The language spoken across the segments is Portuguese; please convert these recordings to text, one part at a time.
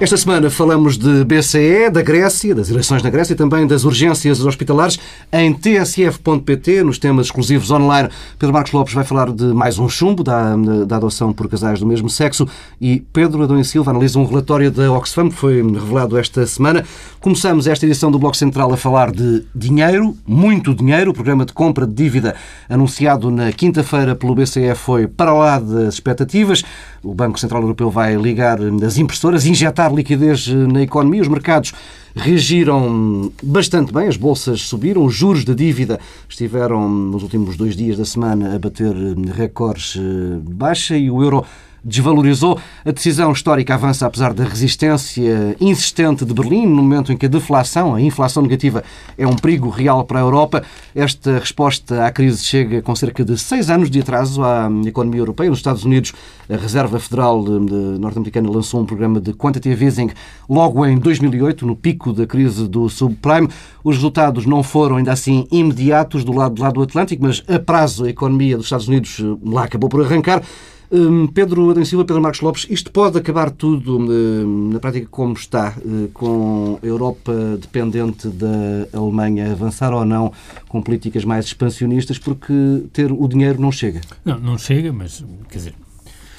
Esta semana falamos de BCE, da Grécia, das eleições na Grécia e também das urgências hospitalares em tsf.pt, nos temas exclusivos online. Pedro Marcos Lopes vai falar de mais um chumbo da, da adoção por casais do mesmo sexo e Pedro Adão e Silva analisa um relatório da Oxfam que foi revelado esta semana. Começamos esta edição do Bloco Central a falar de dinheiro, muito dinheiro. O programa de compra de dívida anunciado na quinta-feira pelo BCE foi para lá das expectativas. O Banco Central Europeu vai ligar as impressoras, injetar liquidez eh, na economia. Os mercados reagiram bastante bem, as bolsas subiram, os juros da dívida estiveram nos últimos dois dias da semana a bater eh, recordes eh, baixa e o euro desvalorizou. A decisão histórica avança apesar da resistência insistente de Berlim, no momento em que a deflação, a inflação negativa, é um perigo real para a Europa. Esta resposta à crise chega com cerca de seis anos de atraso à economia europeia. Nos Estados Unidos, a Reserva Federal norte-americana lançou um programa de quantitative easing logo em 2008, no pico da crise do subprime. Os resultados não foram, ainda assim, imediatos do lado, do lado do Atlântico, mas a prazo a economia dos Estados Unidos lá acabou por arrancar. Hum, Pedro Adão Silva, Pedro Marcos Lopes, isto pode acabar tudo hum, na prática como está, hum, com a Europa dependente da Alemanha avançar ou não com políticas mais expansionistas, porque ter o dinheiro não chega. Não, não chega, mas quer dizer.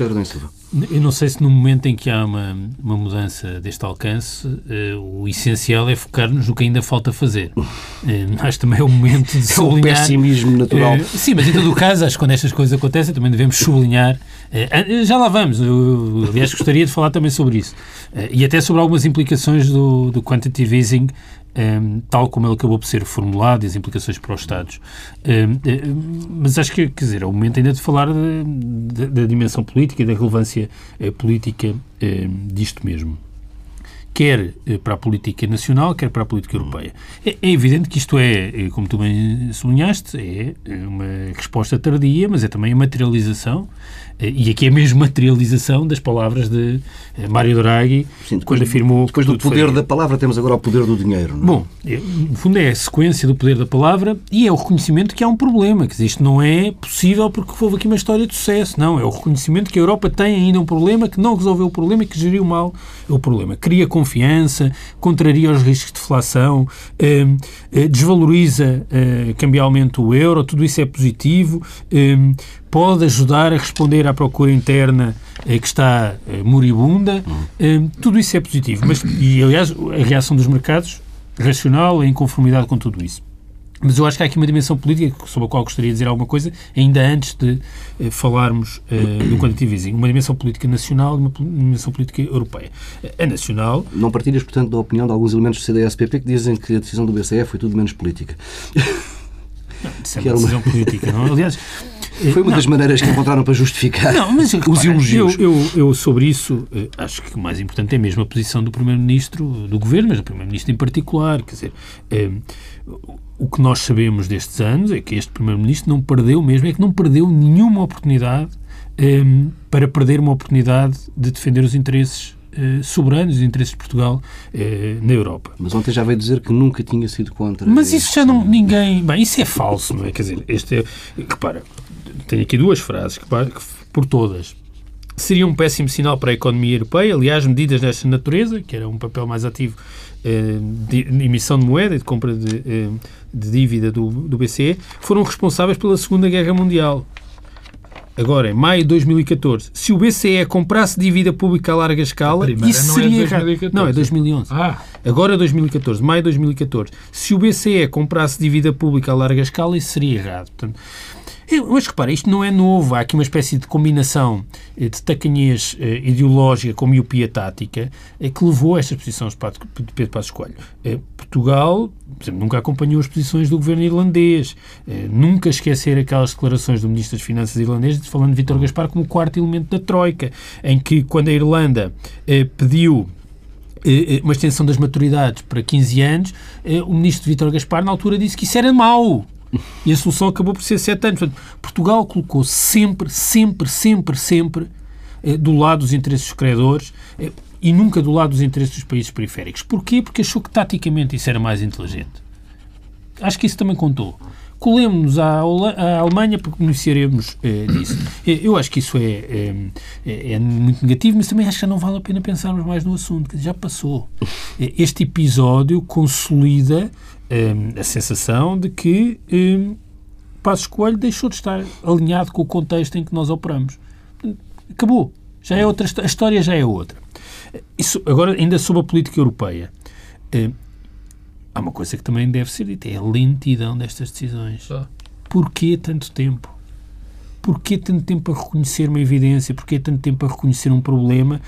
Pedro Silva. Eu não sei se no momento em que há uma, uma mudança deste alcance, uh, o essencial é focar-nos no que ainda falta fazer. Uh, acho também é o momento de sublinhar... É o pessimismo natural. Uh, sim, mas em todo o caso, acho que quando estas coisas acontecem também devemos sublinhar... já lá vamos. Eu, aliás, gostaria de falar também sobre isso. e até sobre algumas implicações do, do quantitative easing um, ehm, tal como ele acabou por ser formulado e as implicações para os Estados. Um, ehm, ehm, mas acho que, quer dizer, é o momento ainda de falar da dimensão política e da relevância uh, política disto mesmo. Quer uh, para a política nacional, quer para a política europeia. É, é, evidente que isto é, eh, como tu bem sublinhaste, é uma resposta tardia, mas é também a materialização e aqui é mesmo materialização das palavras de eh, Mário Draghi, Sim, depois, quando afirmou... Depois do poder foi... da palavra temos agora o poder do dinheiro. Não é? Bom, é, no fundo é a sequência do poder da palavra e é o reconhecimento que há um problema, que isto não é possível porque houve aqui uma história de sucesso, não, é o reconhecimento que a Europa tem ainda um problema, que não resolveu o problema e que geriu mal o problema. Cria confiança, contraria os riscos de deflação, eh, eh, desvaloriza eh, cambialmente o euro, tudo isso é positivo, eh, pode ajudar a responder à procura interna eh, que está eh, moribunda. Eh, tudo isso é positivo. Mas, e, aliás, a reação dos mercados, racional, é em conformidade com tudo isso. Mas eu acho que há aqui uma dimensão política sobre a qual gostaria de dizer alguma coisa, ainda antes de eh, falarmos eh, do quantitative easing. Uma dimensão política nacional e uma dimensão política europeia. A nacional... Não partilhas, portanto, da opinião de alguns elementos do CDS-PP que dizem que a decisão do BCE foi tudo menos política. Não, isso é uma decisão política, não? Aliás, foi uma não. das maneiras que encontraram para justificar não, mas, os elogios. Eu, eu, eu, sobre isso, eh, acho que o mais importante é mesmo a posição do Primeiro-Ministro, do Governo, mas do Primeiro-Ministro em particular. Quer dizer, é, o que nós sabemos destes anos é que este Primeiro-Ministro não perdeu mesmo, é que não perdeu nenhuma oportunidade é, para perder uma oportunidade de defender os interesses eh, soberanos os interesses de Portugal eh, na Europa. Mas ontem já veio dizer que nunca tinha sido contra. Mas isso já não. Ninguém. Bem, isso é falso, não é? Quer dizer, este é. Repara, tenho aqui duas frases que, por todas seria um péssimo sinal para a economia europeia. Aliás, medidas desta natureza, que era um papel mais ativo eh, de emissão de moeda e de compra de, eh, de dívida do, do BCE, foram responsáveis pela Segunda Guerra Mundial agora em maio de 2014, se o BCE comprasse dívida pública a larga escala, isso não seria é Não, é 2011. Ah. Agora é 2014, maio de 2014. Se o BCE comprasse dívida pública a larga escala, isso seria errado. Portanto, mas repara, isto não é novo. Há aqui uma espécie de combinação eh, de tacanhez eh, ideológica com miopia tática eh, que levou a estas posições de Pedro Passos Coelho. Portugal, por exemplo, nunca acompanhou as posições do governo irlandês. Nunca esquecer aquelas declarações do Ministro das Finanças irlandês falando de Vítor Gaspar como o quarto elemento da Troika, em que quando a Irlanda pediu uma extensão das maturidades para 15 anos, o ministro Vítor Gaspar, na altura, disse que isso era mau, e a solução acabou por ser sete anos. Portanto, Portugal colocou sempre, sempre, sempre, sempre eh, do lado dos interesses dos credores eh, e nunca do lado dos interesses dos países periféricos. Porquê? Porque achou que taticamente isso era mais inteligente. Acho que isso também contou. colemos à, à Alemanha porque beneficiaremos eh, disso. Eu acho que isso é, é, é, muito negativo, mas também acho que já não vale a pena pensarmos mais no assunto, já passou. Este episódio consolida eh, a sensação de que eh, Passos Coelho deixou de estar alinhado com o contexto em que nós operamos. Acabou. Já é outra, a história já é outra. Isso, agora, ainda sobre a política europeia. Eh, há uma coisa que também deve ser dita, é a lentidão destas decisões. Porquê tanto tempo? Porquê tanto tempo a reconhecer uma evidência? Porquê tanto tempo a reconhecer um problema?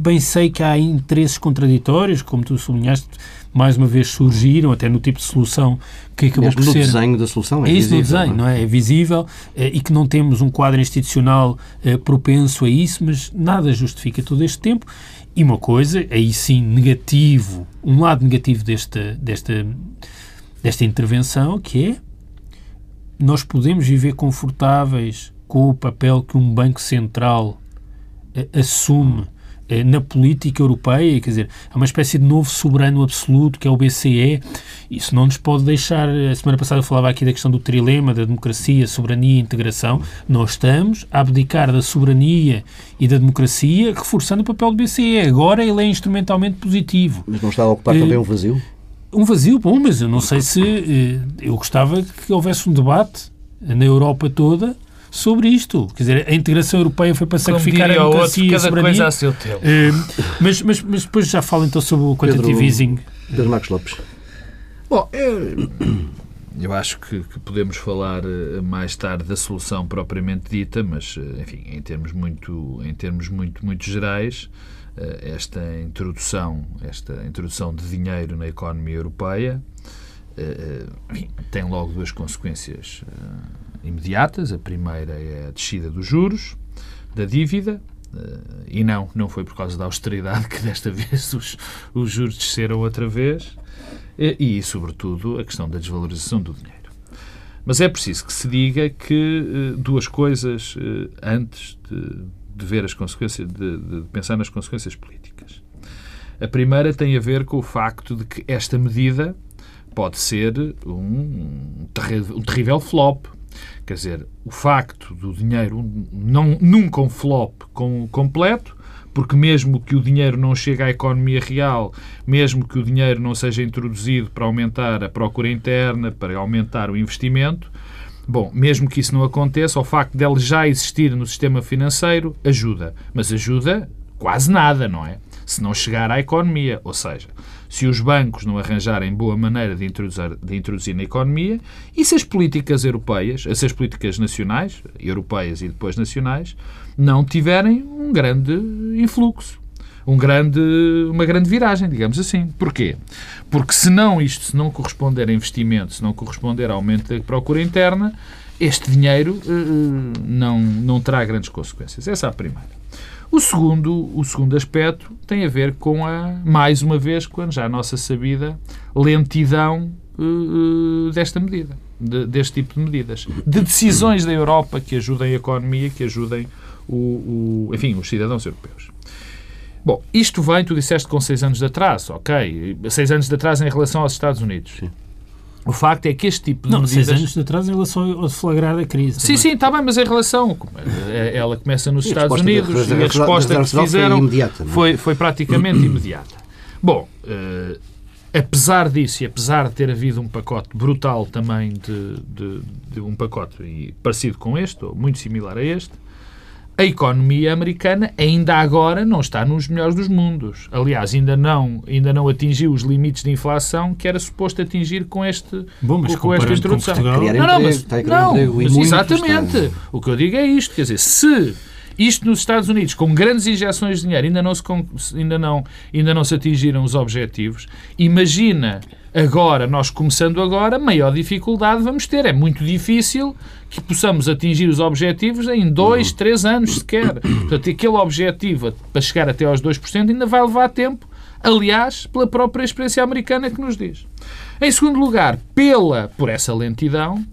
Bem sei que há interesses contraditórios, como tu sublinhaste, mais uma vez surgiram, até no tipo de solução que acabou Mesmo por no ser... desenho da solução é, é isso visível, no desenho, não é? É visível eh, e que não temos um quadro institucional eh, propenso a isso, mas nada justifica todo este tempo. E uma coisa, aí sim, negativo, um lado negativo desta, desta, desta intervenção, que é nós podemos viver confortáveis com o papel que um Banco Central eh, assume na política europeia, quer dizer, há uma espécie de novo soberano absoluto que é o BCE. Isso não nos pode deixar. A semana passada eu falava aqui da questão do trilema da democracia, soberania e integração. Nós estamos a abdicar da soberania e da democracia, reforçando o papel do BCE. Agora ele é instrumentalmente positivo. Mas não está a ocupar também um vazio? Um vazio, bom, mas eu não sei se. Eu gostava que houvesse um debate na Europa toda sobre isto. Quer dizer, a integração europeia foi para sacrificar a democracia outro, cada coisa a seu tempo. Uh, mas, mas, mas depois já falo então sobre o quantitative easing. Pedro Marcos Lopes. Bom, eu, eu acho que, que, podemos falar eh, mais tarde da solução propriamente dita, mas, eh, enfim, em termos muito, em termos muito, muito gerais, esta introdução, esta introdução de dinheiro na economia europeia enfim, tem logo duas consequências imediatas. A primeira é a descida dos juros, da dívida, eh, e não, não foi por causa da austeridade que desta vez os, os juros desceram outra vez, e, e, sobretudo, a questão da desvalorização do dinheiro. Mas é preciso que se diga que eh, duas coisas eh, antes de, de ver as consequências, de, de, pensar nas consequências políticas. A primeira tem a ver com o facto de que esta medida pode ser um, um terrível flop, Quer dizer, o facto do dinheiro não, nunca um flop com, completo, porque mesmo que o dinheiro não chegue à economia real, mesmo que o dinheiro não seja introduzido para aumentar a procura interna, para aumentar o investimento, bom, mesmo que isso não aconteça, o facto dele já existir no sistema financeiro ajuda. Mas ajuda quase nada, não é? Se não chegar à economia. Ou seja, se os bancos não arranjarem boa maneira de introduzir, de introduzir na economia e se as políticas europeias, se as políticas nacionais, europeias e depois nacionais, não tiverem um grande influxo. Um grande, uma grande viragem, digamos assim. Porquê? Porque se não isto, se não corresponder a investimento, se não corresponder a aumento da procura interna, este dinheiro uh, não, não terá grandes consequências. Essa é a primeira. O segundo, o segundo aspecto tem a ver com a, mais uma vez, com já a nossa sabida lentidão uh, desta medida, de, deste tipo de medidas. De decisões da Europa que ajudem a economia, que ajudem o, o, enfim, os cidadãos europeus. Bom, isto vem, tu disseste com seis anos de atraso, ok? Seis anos de atraso em relação aos Estados Unidos. Sim. O facto é que este tipo de não, medidas... seis anos atrás em relação ao deflagrar da crise. Sim, também. sim, está bem, mas em relação... É, ela começa nos Estados Unidos e a resposta que fizeram foi, é? foi, foi praticamente imediata. Bom, uh, apesar disso e apesar de ter havido um pacote brutal também de, de, de um pacote parecido com este, ou muito similar a este, a economia americana ainda agora não está nos melhores dos mundos. Aliás, ainda não, ainda não atingiu os limites de inflação que era suposto atingir com, este, Bom, mas com esta introdução. Com não, não, mas, não, mas exatamente. Está... O que eu digo é isto. Quer dizer, se isto nos Estados Unidos, com grandes injeções de dinheiro, ainda não se, ainda não, ainda não se atingiram os objetivos, imagina Agora, nós começando agora, maior dificuldade vamos ter. É muito difícil que possamos atingir os objetivos em dois, três anos sequer. Portanto, aquele objetivo para chegar até aos 2% ainda vai levar tempo, aliás, pela própria experiência americana que nos diz. Em segundo lugar, pela, por essa lentidão,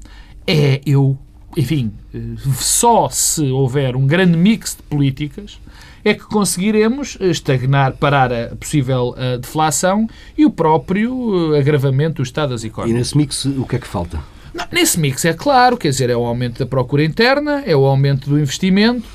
é eu, enfim, eh, só se houver um grande mix de políticas é que conseguiremos estagnar, parar a possível deflação e o próprio agravamento do estado das economias. E nesse mix, o que é que falta? Não, nesse mix é claro, quer dizer, é o aumento da procura interna, é o aumento do investimento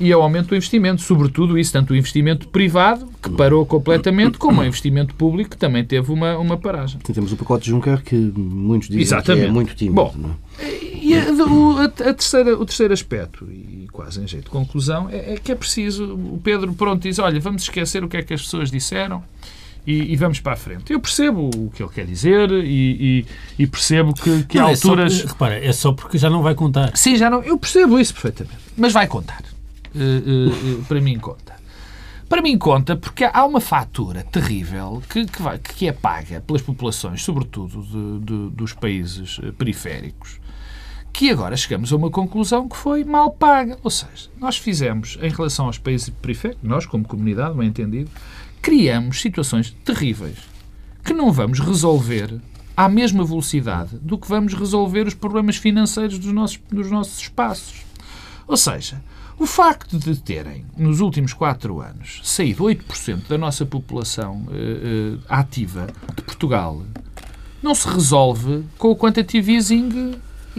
e é o aumento do investimento, sobretudo isso, tanto o investimento privado, que parou completamente, como o investimento público, que também teve uma, uma paragem. Temos o pacote de Juncker, que muitos dizem Exatamente. que é muito tímido. Bom, não é? E a, o, a, a terceira, o terceiro aspecto, e quase em jeito de conclusão, é, é que é preciso. O Pedro, pronto, diz: olha, vamos esquecer o que é que as pessoas disseram e, e vamos para a frente. Eu percebo o que ele quer dizer e, e, e percebo que, que há é alturas. Só, repara, é só porque já não vai contar. Sim, já não. Eu percebo isso perfeitamente. Mas vai contar. Uh, uh, uh, para mim conta. Para mim conta porque há uma fatura terrível que, que, vai, que é paga pelas populações, sobretudo de, de, dos países eh, periféricos, que agora chegamos a uma conclusão que foi mal paga. Ou seja, nós fizemos, em relação aos países periféricos, nós como comunidade, bem entendido, criamos situações terríveis que não vamos resolver à mesma velocidade do que vamos resolver os problemas financeiros dos nossos, dos nossos espaços. Ou seja, o facto de terem, nos últimos quatro anos, saído 8% da nossa população eh, eh, ativa de Portugal não se resolve com o quantitative easing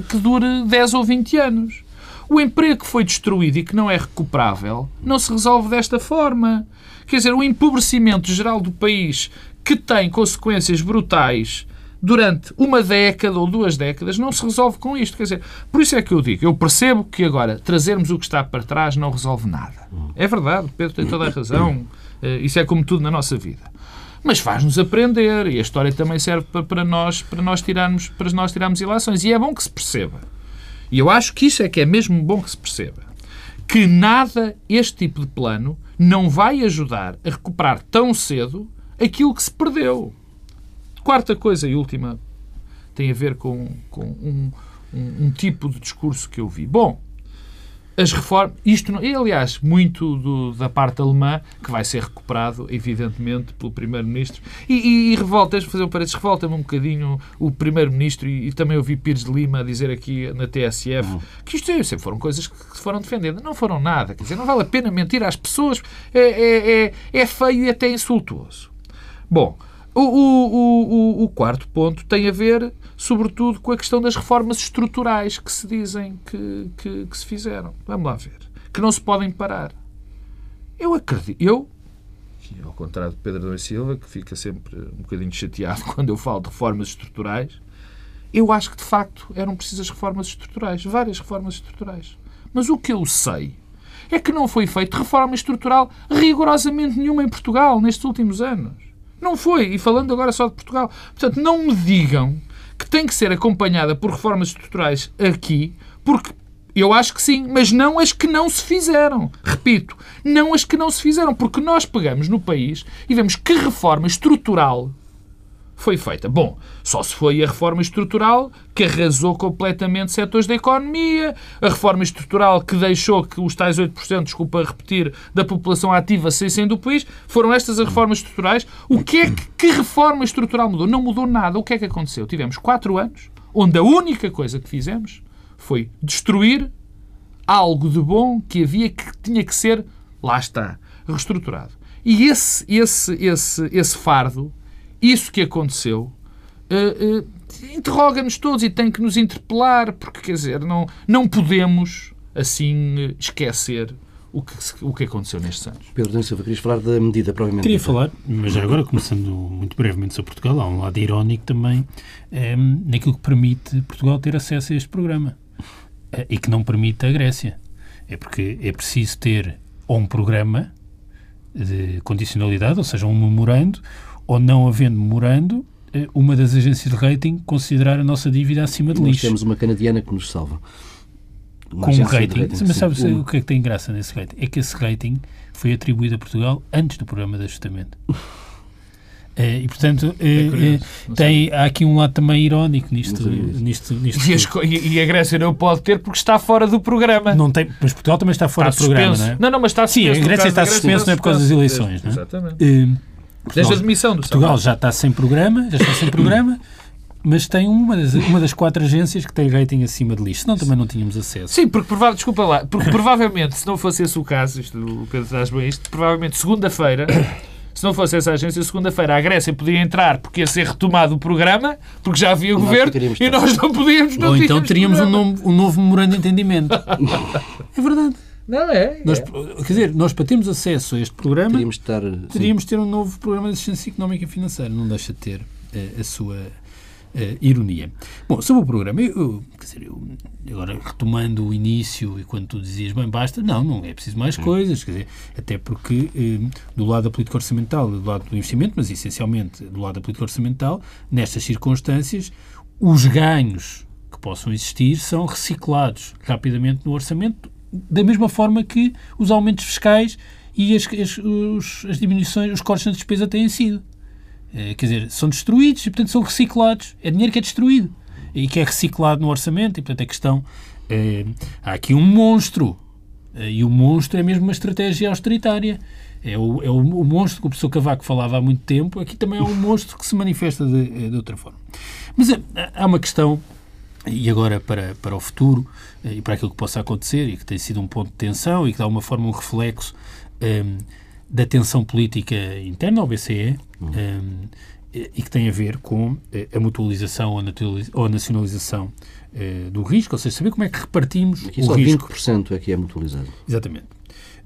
que dure 10 ou 20 anos. O emprego que foi destruído e que não é recuperável não se resolve desta forma. Quer dizer, o empobrecimento geral do país, que tem consequências brutais durante uma década ou duas décadas, não se resolve com isto. Quer dizer, por isso é que eu digo, eu percebo que agora trazermos o que está para trás não resolve nada. É verdade, Pedro tem toda a razão. Eh, Isso é como tudo na nossa vida. Mas faz-nos aprender e a história também serve para, para nós para nós tirarmos para nós tirarmos ilações e é bom que se perceba. E eu acho que isso é que é mesmo bom que se perceba que nada este tipo de plano não vai ajudar a recuperar tão cedo aquilo que se perdeu. Quarta coisa e última tem a ver com, com um, um, um tipo de discurso que eu vi. Bom, as reformas. Isto, não, aliás, muito do, da parte alemã, que vai ser recuperado, evidentemente, pelo Primeiro-Ministro. E, e, e revolta, fazer um parênteses, revolta-me um bocadinho o Primeiro-Ministro, e, e, também ouvi Pires de Lima dizer aqui na TSF que isto é, sempre foram coisas que se foram defendendo. Não foram nada. Quer dizer, não vale a pena mentir às pessoas. É, é, é, é feio e até insultuoso. Bom, o, o, o, o, quarto ponto tem a ver, sobretudo, com a questão das reformas estruturais que se dizem que, que, que, se fizeram. Vamos lá ver. Que não se podem parar. Eu acredito. Eu, ao contrário de Pedro Adão Silva, que fica sempre um bocadinho chateado quando eu falo de reformas estruturais, eu acho que, de facto, eram precisas reformas estruturais. Várias reformas estruturais. Mas o que eu sei é que não foi feita reforma estrutural rigorosamente nenhuma em Portugal nestes últimos anos. Não foi. E falando agora só de Portugal. Portanto, não me digam que tem que ser acompanhada por reformas estruturais aqui, porque eu acho que sim, mas não as que não se fizeram. Repito, não as que não se fizeram, porque nós pegamos no país e vemos que reforma estrutural foi feita. Bom, só se foi a reforma estrutural que arrasou completamente setores da economia, a reforma estrutural que deixou que os tais 8%, desculpa repetir, da população ativa saíssem do país, foram estas as reformas estruturais. O que é que, que reforma estrutural mudou? Não mudou nada. O que é que aconteceu? Tivemos quatro anos onde a única coisa que fizemos foi destruir algo de bom que havia que tinha que ser, lá está, reestruturado. E esse, esse, esse, esse fardo isso que aconteceu uh, uh, interroga-nos todos e tem que nos interpelar, porque, quer dizer, não, não podemos assim esquecer o que, o que aconteceu nestes anos. Pedro Silva, querias falar da medida provavelmente? Queria falar, mas já agora, começando muito brevemente sobre Portugal, há um lado irónico também é, naquilo que permite Portugal ter acesso a este programa é, e que não permite a Grécia. É porque é preciso ter ou um programa de condicionalidade, ou seja, um memorando, ou não havendo memorando, uma das agências de rating considerar a nossa dívida acima de Nós lixo. temos uma canadiana que nos salva. Uma Com um rating. rating, Mas sabe o que é que tem graça nesse rating? É que esse rating foi atribuído a Portugal antes do programa de ajustamento. Eh, e, portanto, eh, curioso, eh, não tem, há aqui um lado também irónico nisto. Nisto, nisto E, as e- a Grécia não pode ter porque está fora do programa. não tem, mas Portugal também está fora está do programa, suspenso. não é? Não, não, mas está Sim, a Grécia está da suspenso, não é por causa das eleições, não é? Exatamente. Desde a Portugal, admissão do Portugal Estado. já está sem programa, já está sem programa, mas tem uma das, uma das quatro agências que tem rating acima de lixo. Senão também não tínhamos acesso. Sim, porque prova- desculpa lá, porque provavelmente, se não fosse esse o caso, isto, o Pedro traz bem isto, provavelmente segunda-feira se não fosse essa agência, segunda-feira a Grécia podia entrar porque ia ser retomado o programa, porque já havia governo e nós não podíamos. Não Ou então teríamos um, nome, um novo memorando de entendimento. é verdade. Não é, nós, Quer dizer, nós para termos acesso a este programa teríamos, estar, teríamos ter um novo programa de assistência económica e financeira. Não deixa de ter uh, a sua uh, ironia. Bom, sobre o programa, eu, quer dizer, eu, agora retomando o início e quando tu dizias, bem, basta, não, não é preciso mais coisas, quer dizer, até porque eh, do lado da política orçamental e do lado do investimento, mas essencialmente do lado da política orçamental, nestas circunstâncias, os ganhos que possam existir são reciclados rapidamente no orçamento, da mesma forma que os aumentos fiscais e as, as, os, as diminuições, os cortes na despesa têm sido. Eh, quer dizer, são destruídos e, portanto, são reciclados. É dinheiro que é destruído e que é reciclado no orçamento e, portanto, a questão... É, há aqui um monstro eh, e o monstro é mesmo uma estratégia austeritária. É o, é o, o monstro que o professor Cavaco falava há muito tempo, aqui também é um monstro que se manifesta de, de outra forma. Mas há uma questão, e agora para, para o futuro, e para aquilo que possa acontecer, e que tem sido um ponto de tensão e que dá uma forma, um reflexo um, da tensão política interna ao BCE uhum. um, e que tem a ver com eh, a mutualização ou a nacionalização uh, do risco, ou seja, saber como é que repartimos Aqui o risco. 20% é que é mutualizado. Exatamente.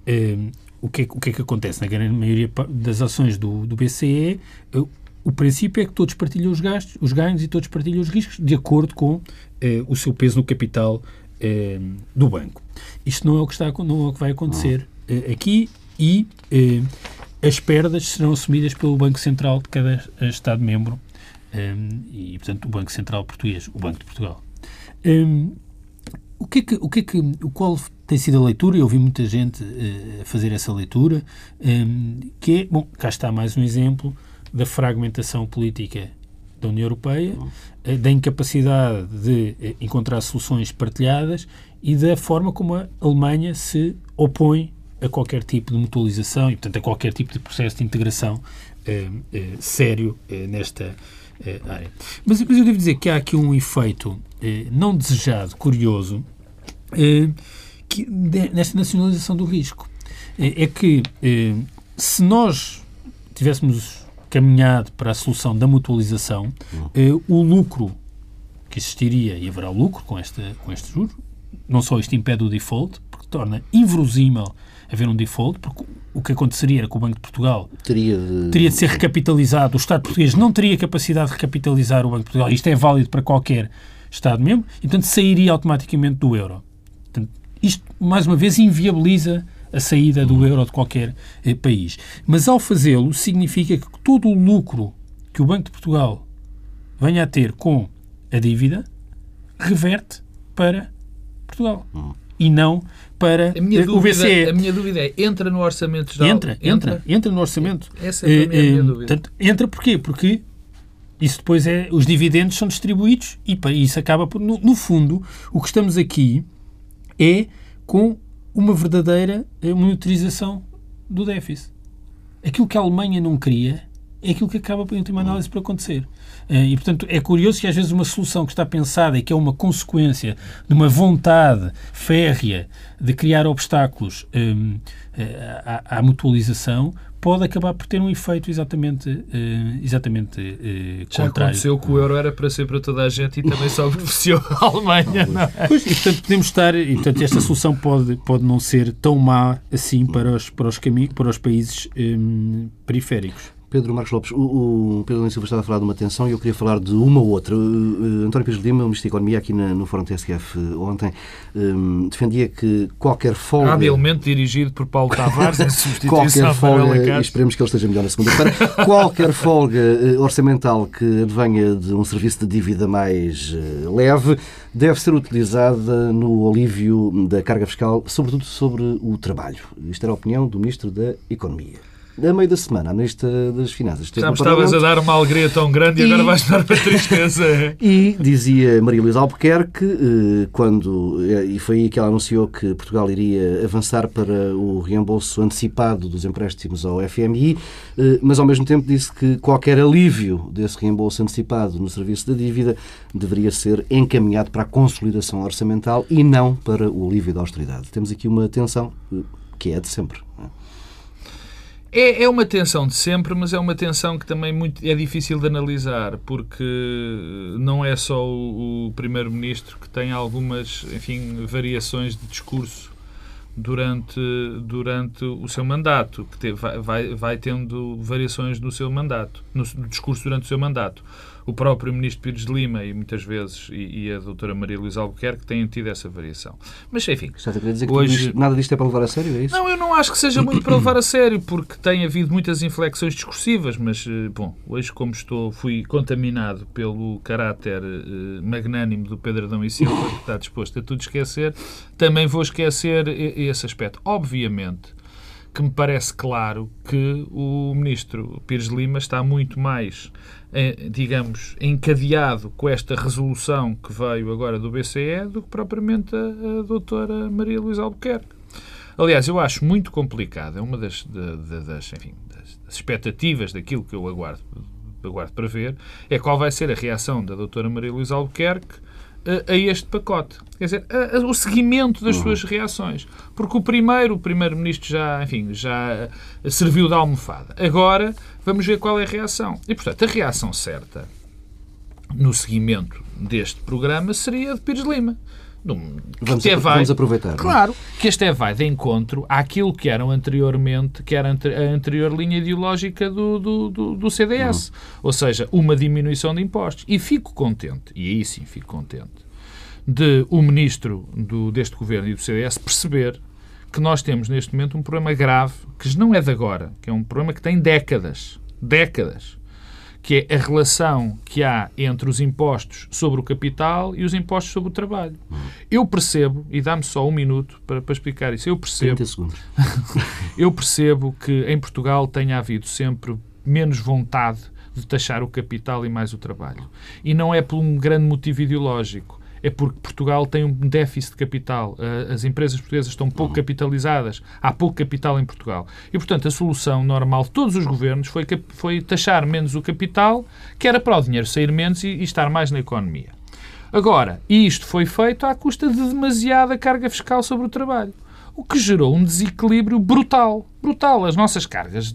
Um, o, que é, o que é que acontece? Na grande maioria das ações do, do BCE, o princípio é que todos partilham os gastos, os ganhos e todos partilham os riscos de acordo com uh, o seu peso no capital do banco. Isto não é o que, está, não é o que vai acontecer aqui e eh, as perdas serão assumidas pelo Banco Central de cada Estado-membro eh, e, portanto, o Banco Central Português, o Banco de Portugal. Eh, o que é que, o que, é que o qual tem sido a leitura, eu ouvi muita gente eh, fazer essa leitura, eh, que é, bom, cá está mais um exemplo da fragmentação política da União Europeia, eh, da incapacidade de encontrar soluções partilhadas e da forma como a Alemanha se opõe a qualquer tipo de mutualização e, portanto, a qualquer tipo de processo de integração eh, eh, sério eh, nesta eh, área. Mas, mas, eu devo dizer que há aqui um efeito eh, não desejado, curioso, eh, que, de, nesta nacionalização do risco. é que se nós tivéssemos caminhado para a solução da mutualização, o lucro que existiria, e haverá lucro com, esta, com este juro, não só isto impede o default, porque torna inverosímil haver um default, porque o que aconteceria era que o Banco de Portugal teria de, teria de ser recapitalizado, o Estado português não teria capacidade de recapitalizar o Banco de Portugal, isto é válido para qualquer Estado-membro, e portanto sairia automaticamente do euro. Portanto, isto, mais uma vez, inviabiliza a saída do euro de qualquer eh, país. Mas ao fazê-lo, significa que todo o lucro que o Banco de Portugal venha a ter com a dívida reverte para Portugal. Hum. E não para a minha o dúvida, BCE. A minha dúvida é, entra no orçamento geral? Entra, entra, entra, entra no orçamento. Essa é a minha, minha dúvida. Entra porquê? Porque isso depois é, os dividendos são distribuídos e isso acaba por, no, no fundo, o que estamos aqui é com uma verdadeira eh, monitorização do déficit. Aquilo que a Alemanha não queria é aquilo que acaba, em última análise, por acontecer. Eh, e, portanto, é curioso que às vezes uma solução que está pensada e que é uma consequência de uma vontade férrea de criar obstáculos um, eh, à, à, mutualização pode acabar por ter um efeito exatamente, uh, exatamente uh, Já contrário. aconteceu que o euro era para ser para toda a gente e também só beneficiou a Alemanha. Não é? Pois, e portanto podemos estar, e portanto esta solução pode, pode não ser tão má assim para os, para os, caminhos, para os países um, periféricos. Pedro Marcos Lopes, o, o Pedro Silva estava a falar de uma tensão e eu queria falar de uma ou outra. Uh, António Pires Lima, o Ministro da Economia, aqui na, no Fórum TSF uh, ontem, um, defendia que qualquer folga... Habilmente dirigido por Paulo Tavares em substituição qualquer folga, e esperemos que ele esteja melhor na segunda-feira, qualquer folga orçamental que advenha de um serviço de dívida mais leve deve ser utilizada no alívio da carga fiscal, sobretudo sobre o trabalho. Isto era a opinião do Ministro da Economia a meio da semana, a Ministra das Finanças. Já me estavas a dar uma alegria tão grande e, e agora vais dar para tristeza. e dizia Maria Luísa Albuquerque, eh, quando, eh, e foi aí que ela anunciou que Portugal iria avançar para o reembolso antecipado dos empréstimos ao FMI, eh, mas ao mesmo tempo disse que qualquer alívio desse reembolso antecipado no serviço da dívida deveria ser encaminhado para a consolidação orçamental e não para o alívio da austeridade. Temos aqui uma tensão que é de sempre. É, é uma tensão de sempre, mas é uma tensão que também muito, é difícil de analisar, porque não é só o, o Primeiro-Ministro que tem algumas, enfim, variações de discurso durante, durante o seu mandato, que teve, vai, vai tendo variações no seu mandato, no, no discurso durante o seu mandato o próprio ministro Pires de Lima e muitas vezes e, e a doutora Maria Luísa Albuquerque têm tido essa variação. Mas, enfim... Estás a querer dizer que hoje... isto, nada disto é para levar a sério, é isso? Não, eu não acho que seja muito para levar a sério, porque tem havido muitas inflexões discursivas, mas, eh, bom, hoje como estou, fui contaminado pelo caráter uh, magnânimo do Pedro Adão e Silva, que está disposto a tudo esquecer, também vou esquecer esse aspecto. Obviamente que me parece claro que o ministro Pires de Lima está muito mais eh, digamos, encadeado com esta resolução que veio agora do BCE do que propriamente a, a doutora Maria Luísa Albuquerque. Aliás, eu acho muito complicado, é uma das, das, enfim, das, expectativas daquilo que eu aguardo, aguardo para ver, é qual vai ser a reação da doutora Maria Luísa Albuquerque a, a, este pacote. Quer dizer, a, a, o seguimento das uhum. suas reações. Porque o primeiro, o primeiro-ministro já, enfim, já serviu de almofada. Agora, vamos ver qual é a reação. E, portanto, a reação certa no seguimento deste programa seria de Pires Lima. Vamos, até vai, vamos aproveitar. É? Claro, que este é vai de encontro àquilo que eram anteriormente, que era a anterior linha ideológica do, do, do, do CDS. Uhum. Ou seja, uma diminuição de impostos. E fico contente, e aí sim fico contente, de o ministro do, deste governo e do CDS perceber que nós temos neste momento um problema grave, que não é de agora, que é um problema que tem décadas. Décadas que é a relação que há entre os impostos sobre o capital e os impostos sobre o trabalho. Eu percebo, e dá-me só um minuto para, para explicar isso, eu percebo, eu percebo que em Portugal tenha havido sempre menos vontade de taxar o capital e mais o trabalho. E não é por um grande motivo ideológico é porque Portugal tem um déficit de capital. As empresas portuguesas estão pouco capitalizadas. Há pouco capital em Portugal. E, portanto, a solução normal de todos os governos foi, foi taxar menos o capital, que era para o dinheiro sair menos e, e estar mais na economia. Agora, isto foi feito à custa de demasiada carga fiscal sobre o trabalho o que gerou um desequilíbrio brutal. Brutal. As nossas cargas,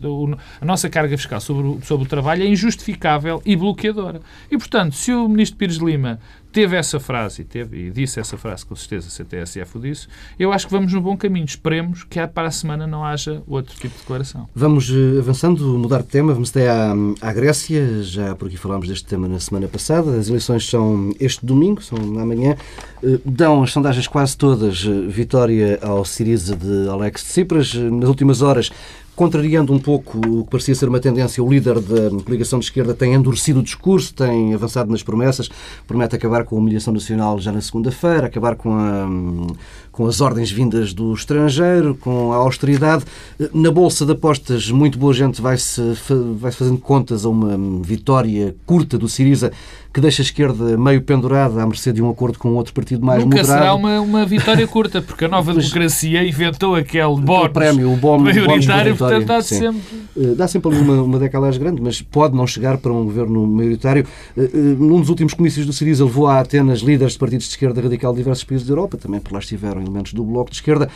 a nossa carga fiscal sobre o, sobre o trabalho é injustificável e bloqueadora. E, portanto, se o ministro Pires Lima teve essa frase e, teve, e disse essa frase, com certeza, se a TSF o disse, eu acho que vamos no bom caminho. Esperemos que para a semana não haja outro tipo de declaração. Vamos eh, avançando, mudar de tema, vamos até à, à Grécia. Já por aqui falámos deste tema na semana passada. As eleições são este domingo, são amanhã. Eh, dão as sondagens quase todas eh, vitória ao Siriza de Alex Tsipras. Nas últimas horas, contrariando um pouco o que parecia ser uma tendência, o líder da coligação de esquerda tem endurecido o discurso, tem avançado nas promessas, promete acabar com a humilhação nacional já na segunda-feira, acabar com, a, com as ordens vindas do estrangeiro, com a austeridade. Na Bolsa de Apostas, muito boa gente vai-se vai -se fazendo contas a uma vitória curta do Siriza que deixa a esquerda meio pendurada à mercê de um acordo com outro partido mais Nunca moderado. será uma, uma vitória curta, porque a nova democracia inventou aquele bónus prémio, o bom, maioritário, portanto dá sempre... Eh, dá sempre ali uma, uma decalagem grande, mas pode não chegar para um governo maioritário. Eh, eh, num dos últimos comícios do Siriza levou a Atenas líderes de partidos de esquerda radical de diversos países da Europa, também por lá estiveram elementos do Bloco de Esquerda.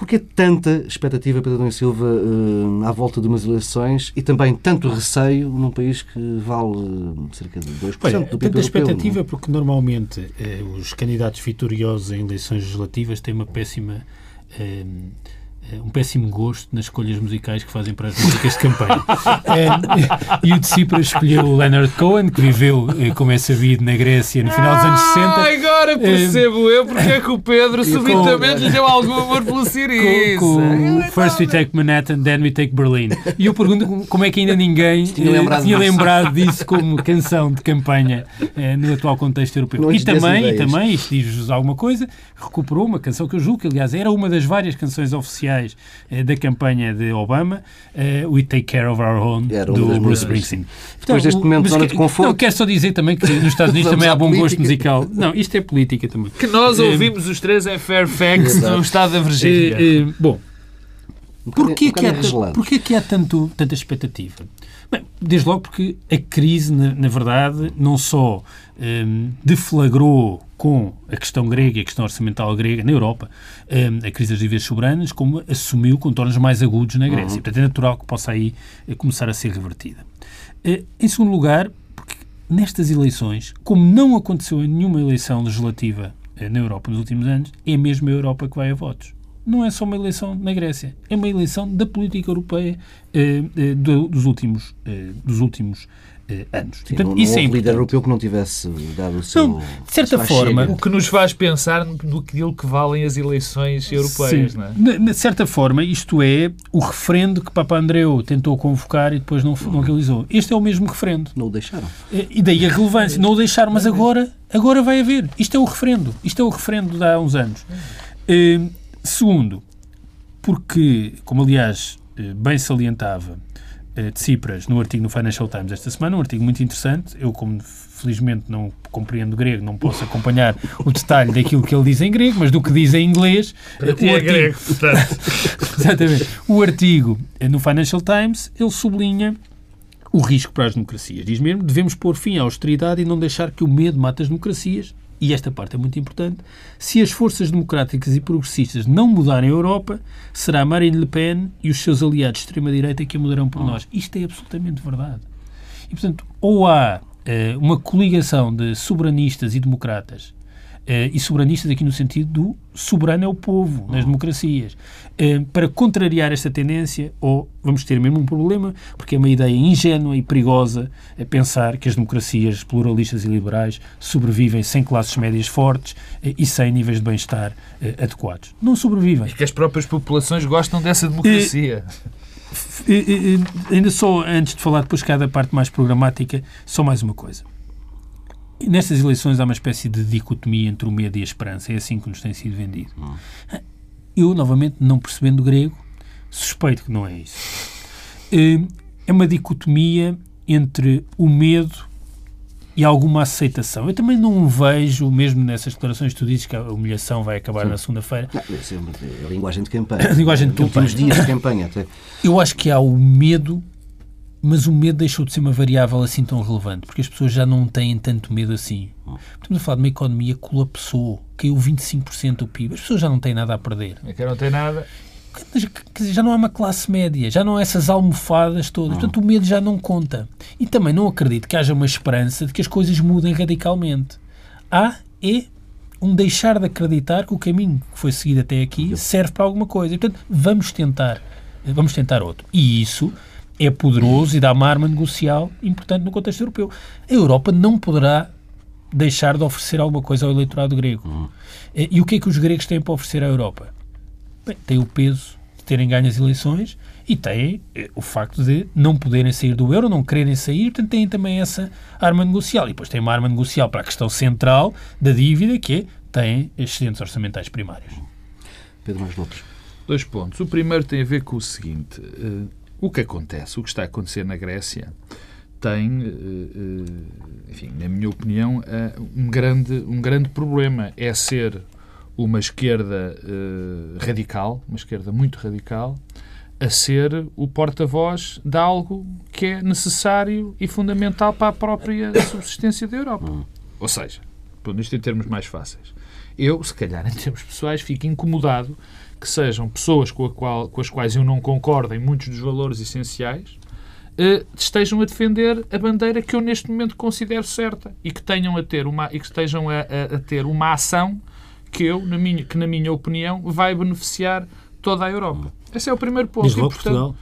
Porquê tanta expectativa, Pedro Adão Silva, uh, à volta de umas eleições e também tanto receio num país que vale uh, cerca de 2% Olha, do PIB Tanta expectativa não? porque normalmente uh, os candidatos vitoriosos em eleições legislativas têm uma péssima um péssimo gosto nas escolhas musicais que fazem para as músicas de campanha. e o de Tsipras escolheu o Leonard Cohen, que viveu, eh, como é sabido, na Grécia no final dos anos 60. Ah, agora percebo eu porque é que o Pedro subitamente lhe deu algum amor pelo Siriza. Com, com First we take Manhattan, then we take Berlin. E eu pergunto como é que ainda ninguém tinha lembrado, tinha lembrado disso como canção de campanha eh, no atual contexto europeu. Não e também, e também, isto diz-vos alguma coisa, recuperou uma canção que eu julgo que, aliás, era uma das várias canções oficiais oficiais eh, da campanha de Obama, eh, We Take Care of Our Own, do Bruce Springsteen. Depois deste momento de zona de conforto... Não, quero só dizer também que nos Estados Unidos também há bom política. gosto musical. Não, isto é política também. Que nós eh, ouvimos os três em Fairfax, no estado da Virgínia. bom, porquê, que há, porquê que há tanto, tanta expectativa? Bem, Desde logo porque a crise, na, na verdade, não só um, deflagrou com a questão grega e a questão orçamental grega na Europa, um, a crise das dívidas soberanas, como assumiu contornos mais agudos na Grécia. Uhum. Portanto, é natural que possa aí eh, começar a ser revertida. Uh, em segundo lugar, porque nestas eleições, como não aconteceu em nenhuma eleição legislativa uh, na Europa nos últimos anos, é mesmo a Europa que vai a votos não é só uma eleição na Grécia, é uma eleição da política europeia eh, eh, dos últimos, eh, dos últimos eh, anos. Sim, Portanto, não, não isso é líder europeu que não tivesse dado o seu. Não, de certa forma. O que nos faz pensar no que valem as eleições europeias, sim, não é? De certa forma, isto é o referendo que Papa Andreu tentou convocar e depois não, não realizou. Este é o mesmo referendo. Não o deixaram. Eh, e daí a relevância. Não o deixaram, mas agora, agora vai haver. Isto é o referendo. Isto é o referendo de há uns anos. Segundo, porque, como aliás eh, bem salientava eh, Tsipras no artigo no Financial Times esta semana, um artigo muito interessante, eu como felizmente não compreendo grego, não posso acompanhar o detalhe daquilo que ele diz em grego, mas do que diz em inglês. o é artigo, grego, exatamente. O artigo eh, no Financial Times, ele sublinha o risco para as democracias. Diz mesmo, devemos pôr fim à austeridade e não deixar que o medo mate as democracias e esta parte é muito importante, se as forças democráticas e progressistas não mudarem a Europa, será Marine Le Pen e os seus aliados de extrema-direita que a mudarão por nós. Isto é absolutamente verdade. E, portanto, ou há uh, uma coligação de soberanistas e democratas e soberanistas aqui no sentido do soberano é o povo nas democracias. Uh, para contrariar esta tendência, ou vamos ter mesmo um problema, porque é uma ideia ingênua e perigosa a pensar que as democracias pluralistas e liberais sobrevivem sem classes médias fortes uh, e sem níveis de bem-estar adequados. Não sobrevivem. E que as próprias populações gostam dessa democracia. ainda só, antes de falar depois cada parte mais programática, só mais uma coisa. Nestas eleições há uma espécie de dicotomia entre o medo e a esperança. É assim que nos tem sido vendido. Hum. Eu, novamente, não percebendo grego, suspeito que não é isso. Eh, é uma dicotomia entre o medo e alguma aceitação. Eu também não vejo, mesmo nessas declarações que tu dizes que a humilhação vai acabar Sim. na segunda-feira. É a linguagem de campanha. A linguagem de campanha. Últimos dias de campanha até. Eu acho que há o medo mas o medo deixou de ser uma variável assim tão relevante, porque as pessoas já não têm tanto medo assim. Estamos a falar de uma economia que colapsou, caiu 25% do PIB. As pessoas já não têm nada a perder. É que não tem nada. Dizer, já não há uma classe média, já não há essas almofadas todas. Portanto, o medo já não conta. E também não acredito que haja uma esperança de que as coisas mudem radicalmente. Há é um deixar de acreditar que o caminho que foi seguido até aqui serve para alguma coisa. E, portanto, vamos tentar, vamos tentar outro. E isso é poderoso e dá uma arma negocial importante no contexto europeu. A Europa não poderá deixar de oferecer alguma coisa ao eleitorado grego. Uhum. E o que é que os gregos têm para oferecer à Europa? Bem, tem o peso de terem ganho as eleições e têm eh, o facto de não poderem sair do euro, não quererem sair, portanto têm também essa arma negocial. E depois têm uma arma negocial para a questão central da dívida, que é têm excedentes orçamentais primários. Pedro Mais Lopes. Dois pontos. O primeiro tem a ver com o seguinte. Uh, o que acontece, o que está a acontecer na Grécia, tem, eh, eh, enfim, na minha opinião, eh, um grande, um grande problema. É ser uma esquerda radical, uma esquerda muito radical, a ser o porta-voz de algo que é necessário e fundamental para a própria subsistência da Europa. Hum. Ou seja, pondo isto em termos mais fáceis, eu, se calhar, em termos pessoais, fico incomodado que sejam pessoas com, qual, com as quais eu não concordo em muitos dos valores essenciais, uh, estejam a defender a bandeira que eu neste momento considero certa e que tenham a ter uma e que estejam a, a, a ter uma ação que eu, na minha, que na minha opinião, vai beneficiar toda a Europa. Esse é o primeiro ponto. Desde logo Portugal.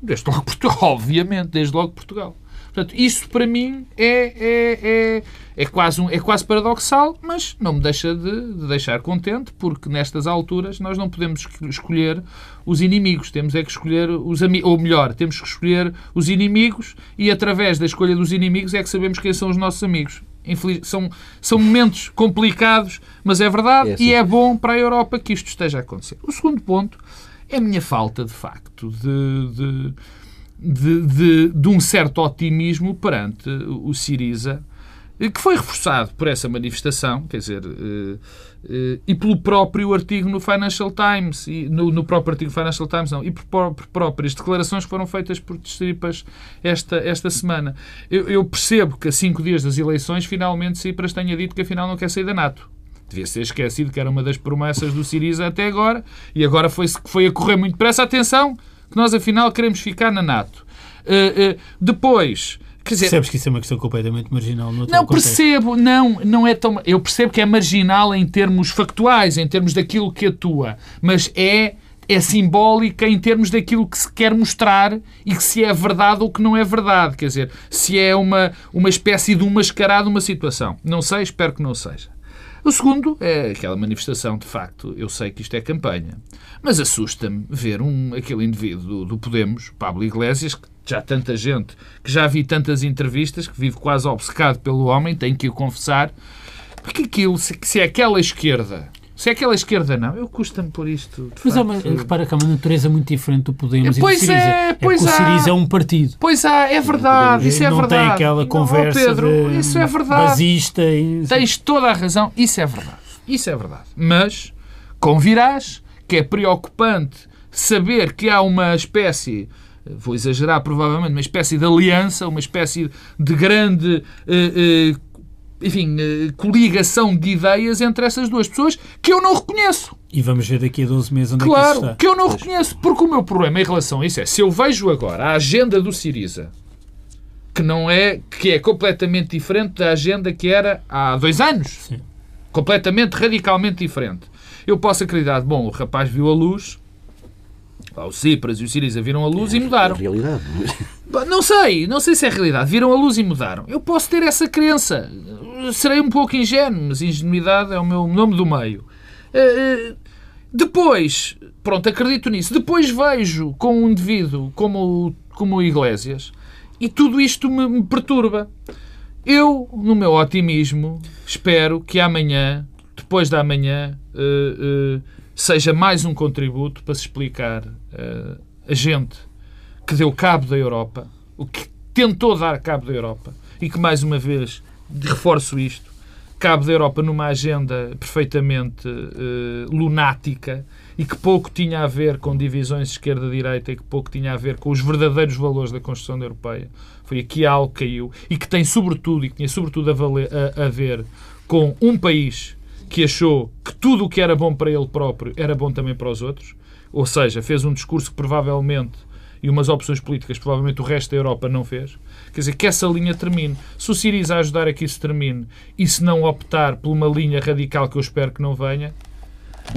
Desde logo Portugal, obviamente, desde logo Portugal. Portanto, isso para mim é, é, é, é, quase, um, é quase paradoxal, mas não me deixa de, de deixar contente, porque nestas alturas nós não podemos escolher os inimigos, temos é que escolher os amigos, ou melhor, temos que escolher os inimigos e através da escolha dos inimigos é que sabemos quem são os nossos amigos. Infeliz... São, são momentos complicados, mas é verdade é assim. e é bom para a Europa que isto esteja a acontecer. O segundo ponto é a minha falta, de facto, de, de de, de, de um certo otimismo perante o Siriza que foi reforçado por essa manifestação, quer dizer, e pelo próprio artigo no Financial Times, e no, no próprio artigo Financial Times, não, e por, por, próprias declarações que foram feitas por Tripas esta, esta semana. Eu, eu, percebo que a cinco dias das eleições, finalmente Cipras tenha dito que afinal não quer sair da NATO. Devia ser esquecido que era uma das promessas do Siriza até agora, e agora foi, foi a correr muito depressa. Atenção, que nós afinal queremos ficar na NATO. Uh, uh, depois, Quer dizer, Percebes que isso é uma questão completamente marginal no Não, percebo, contexto. não, não é tão. Eu percebo que é marginal em termos factuais, em termos daquilo que atua, mas é é simbólica em termos daquilo que se quer mostrar e que se é verdade ou que não é verdade. Quer dizer, se é uma, uma espécie de um mascarado uma situação. Não sei, espero que não seja. O segundo é aquela manifestação, de facto, eu sei que isto é campanha, mas assusta-me ver um, aquele indivíduo do, do Podemos, Pablo Iglesias, que já tanta gente, que já vi tantas entrevistas, que vive quase obcecado pelo homem, tenho que o confessar, porque aquilo, se, se é aquela esquerda se é aquela esquerda, não. Eu custa-me por isto. Mas facto. uma, repara que é uma natureza muito diferente do Podemos pois e do Siriza. É, pois é o Siriza é um partido. Pois há, é verdade. Isso é não verdade. Não tem aquela conversa não, Pedro, de isso é verdade. basista. E... Tens toda a razão. Isso é verdade. Isso é verdade. Mas convirás que é preocupante saber que há uma espécie vou exagerar provavelmente, uma espécie de aliança, uma espécie de grande eh, eh, enfim, eh, coligação de ideias entre essas duas pessoas que eu não reconheço. E vamos ver daqui a 12 meses onde claro, é que isso está. que eu não reconheço. Porque o meu problema em relação a isso é, se eu vejo agora a agenda do Siriza, que não é, que é completamente diferente da agenda que era há dois anos. Sim. Completamente, radicalmente diferente. Eu posso acreditar, bom, o rapaz viu a luz, o Cipras e o Siriza viram a luz é, e mudaram. É realidade. Não sei, não sei se é realidade. Viram a luz e mudaram. Eu posso ter essa crença. Serei um pouco ingênuo, mas ingenuidade é o meu nome do meio. Eh, eh, depois, pronto, acredito nisso. Depois vejo com um indivíduo como, como o Iglesias e tudo isto me, me perturba. Eu, no meu otimismo, espero que amanhã, depois da amanhã, uh, uh, seja mais um contributo para se explicar uh, a gente que deu cabo da Europa, o que tentou dar cabo da Europa e que, mais uma vez, reforço isto, cabo da Europa numa agenda perfeitamente uh, lunática e que pouco tinha a ver com divisões esquerda-direita e que pouco tinha a ver com os verdadeiros valores da construção europeia. Foi aqui algo que caiu e que tem sobretudo, e que tinha sobretudo a, valer, a, a ver com um país que achou que tudo o que era bom para ele próprio era bom também para os outros, ou seja, fez um discurso que provavelmente e umas opções políticas provavelmente o resto da Europa não fez. Quer dizer, que essa linha termine. Se o Siriza ajudar a que isso termine e se não optar por uma linha radical que eu espero que não venha,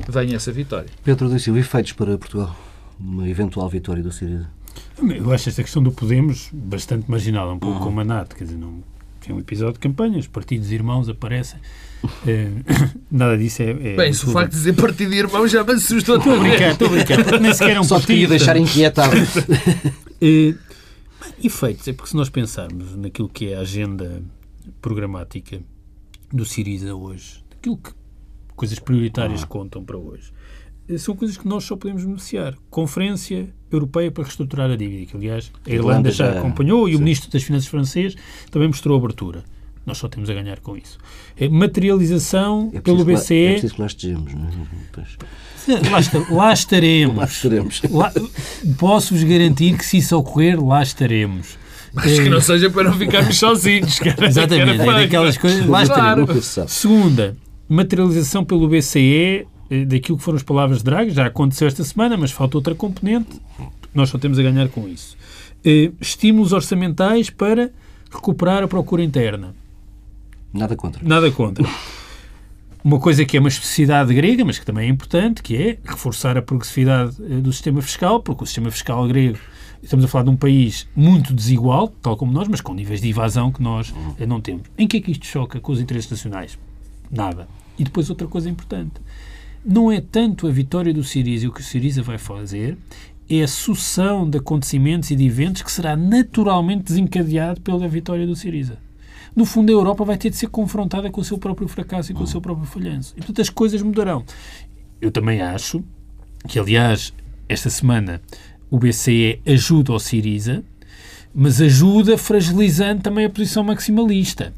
venha essa vitória. Pedro da Silva, efeitos para Portugal? Uma eventual vitória do Siriza? Eu acho esta questão do Podemos bastante marginal, um pouco uhum. como a NATO. Quer dizer, não, é um episódio de campanha, os partidos irmãos aparecem. É, nada disso é. é Bem, se o facto de dizer partido de irmão já me assustou. Estou a brincar, estou a brincar, porque nem sequer é um Só partido. Só deixar inquietado. é, efeitos, é porque se nós pensarmos naquilo que é a agenda programática do Siriza hoje, aquilo que coisas prioritárias ah. contam para hoje, eh, são coisas que nós só podemos beneficiar. Conferência Europeia para reestruturar a dívida, que aliás a Irlanda, Irlanda já, já acompanhou e o Ministro das Finanças francês também mostrou abertura. Nós só temos a ganhar com isso. É materialização é pelo BCE. é preciso que lá estejamos, não é? Lá, está, lá, estaremos. Lá estaremos. Posso-vos garantir que se isso ocorrer, lá estaremos. Mas que não seja para não ficarmos sozinhos. Cara, Exatamente, é daquelas coisas. Lá claro. estaremos. Segunda, materialização pelo BCE eh, daquilo que foram as palavras de Draghi. Já aconteceu esta semana, mas falta outra componente. Nós só temos a ganhar com isso. Eh, estímulos orçamentais para recuperar a procura interna. Nada contra. Nada contra. Uma coisa que é uma especificidade grega, mas que também é importante, que é reforçar a progressividade eh, do sistema fiscal, porque o sistema fiscal grego, estamos a falar de um país muito desigual, tal como nós, mas com níveis de evasão que nós uhum. não temos. Em que é que isto choca com os interesses nacionais? Nada. E depois outra coisa importante. Não é tanto a vitória do Siriza e o que o Siriza vai fazer, é a sucessão de acontecimentos e de eventos que será naturalmente desencadeado pela vitória do Siriza no fundo a Europa vai ter de ser confrontada com o seu próprio fracasso e com o seu próprio falhanço. E, portanto, as coisas mudarão. Eu também acho que, aliás, esta semana o BCE ajuda ao Siriza, mas ajuda fragilizando também a posição maximalista.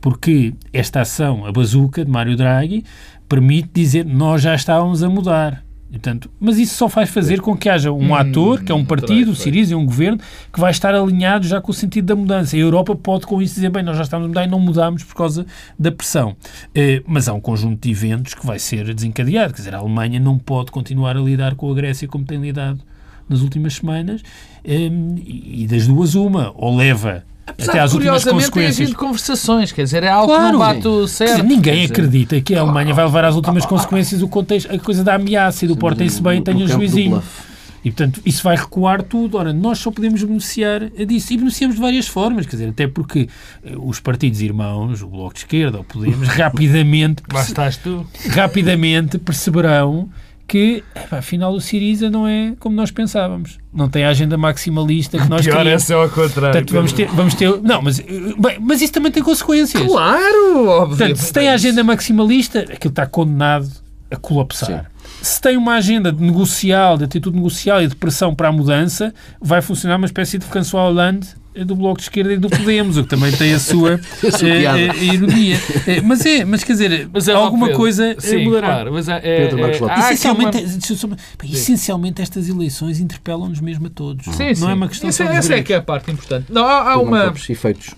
porque esta ação, a bazuca de Mário Draghi, permite dizer nós já estávamos a mudar. Portanto, mas isso só faz fazer com que haja um hum, ator, que é um partido, o Siriza, e um governo, que vai estar alinhado já com o sentido da mudança. A Europa pode com isso dizer, bem, nós já estamos a mudar e não mudamos por causa da pressão. Eh, mas há um conjunto de eventos que vai ser desencadeado. Quer dizer, a Alemanha não pode continuar a lidar com a Grécia como tem lidado nas últimas semanas, eh, e das duas uma, ou leva Apesar até às últimas consequências. Tem havido conversações, quer dizer, é algo claro, que não bate certo. Dizer, ninguém acredita que a Alemanha vai levar às últimas consequências o contexto, a coisa da ameaça e do portem-se bem, tenha juizinho. E, portanto, isso vai recuar tudo. Ora, nós só podemos beneficiar disso. E beneficiamos de várias formas, quer dizer, até porque eh, os partidos irmãos, o Bloco de Esquerda, o Podemos, rapidamente... Lá estás tu. Rapidamente perceberão que, afinal, o Siriza não é como nós pensávamos. Não tem a agenda maximalista que nós Pior queríamos. é ser ao contrário. Portanto, vamos ter, vamos ter... Não, mas, bem, mas isso também tem consequências. Claro, óbvio. Portanto, se tem a agenda maximalista, aquilo está condenado a colapsar. Sim se tem uma agenda de negocial, de atitude negocial e de pressão para a mudança, vai funcionar uma espécie de François Hollande do Bloco de Esquerda e do Podemos, o que também tem a sua uh, ironia. Uh, mas é, mas quer dizer, mas é alguma Pedro, coisa sim, mudará. Claro, mas é, é, essencialmente, uma... essencialmente estas eleições interpelam-nos mesmo a todos. Sim, não sim. é uma questão Isso, Essa é que é a parte importante. Não, há, há uma... efeitos.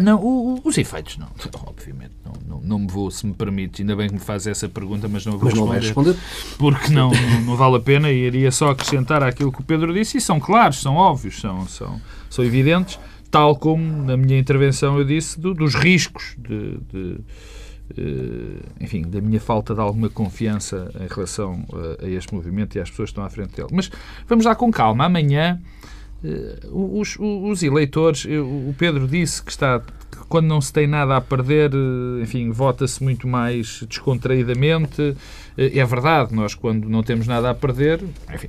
Não, o, os efeitos não, obviamente não, não, não me vou, se me permite, ainda bem que me faz essa pergunta, mas não vou mas responder, responder, porque não, não, não, vale a pena e iria só acrescentar aquilo que o Pedro disse e são claros, são óbvios, são, são, são evidentes, tal como na minha intervenção eu disse do, dos riscos de, de uh, enfim, da minha falta de alguma confiança em relação a, a este movimento e às pessoas que estão à frente dele. Mas vamos lá com calma, amanhã Uh, os, os, eleitores, o Pedro disse que está quando não se tem nada a perder, eh, enfim, vota-se muito mais descontraídamente. Eh, é verdade, nós quando não temos nada a perder, enfim,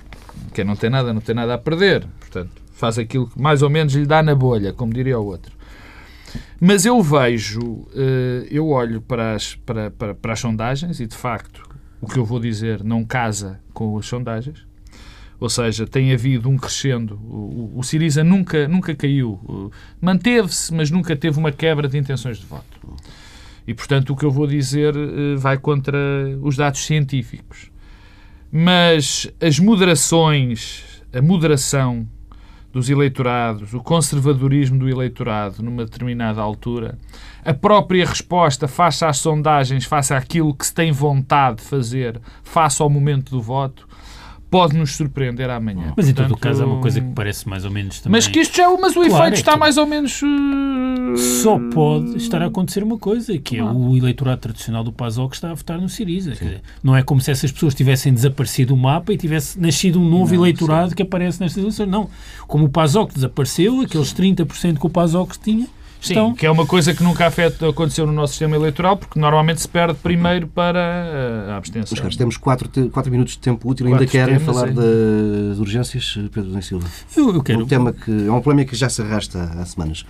quem não tem nada, não tem nada a perder. Portanto, faz aquilo que mais ou menos lhe dá na bolha, como diria o outro. Mas eu vejo, eu olho para as, para, para, para as sondagens e, de facto, o que eu vou dizer não casa com as sondagens. Ou seja, tem havido um crescendo. O, o Siriza nunca, nunca caiu. Manteve-se, mas nunca teve uma quebra de intenções de voto. E, portanto, o que eu vou dizer eh, vai contra os dados científicos. Mas as moderações, a moderação dos eleitorados, o conservadorismo do eleitorado numa determinada altura, a própria resposta face às sondagens, face àquilo que se tem vontade de fazer, face ao momento do voto, pode nos surpreender amanhã. Mas em todo o caso é uma coisa que parece mais ou menos também... Mas que isto já, mas o claro, efeito é está mais ou menos... Uh... Só pode estar a acontecer uma coisa, que é o eleitorado tradicional do PASOK que está a votar no Siriza. Dizer, não é como se essas pessoas tivessem desaparecido do mapa e tivesse nascido um novo não, eleitorado sim. que aparece nestas eleições. Não. Como o PASOK desapareceu, aqueles 30% que o PASOK tinha Sim, então, que é uma coisa que nunca afeta, aconteceu no nosso sistema eleitoral, porque normalmente se perde primeiro para eh, a abstenção. Mas, temos quatro, quatro minutos de tempo útil. Ainda querem falar sim. das urgências, Pedro da Silva? Eu, eu quero. Um tema que, é um problema que já se arrasta há semanas.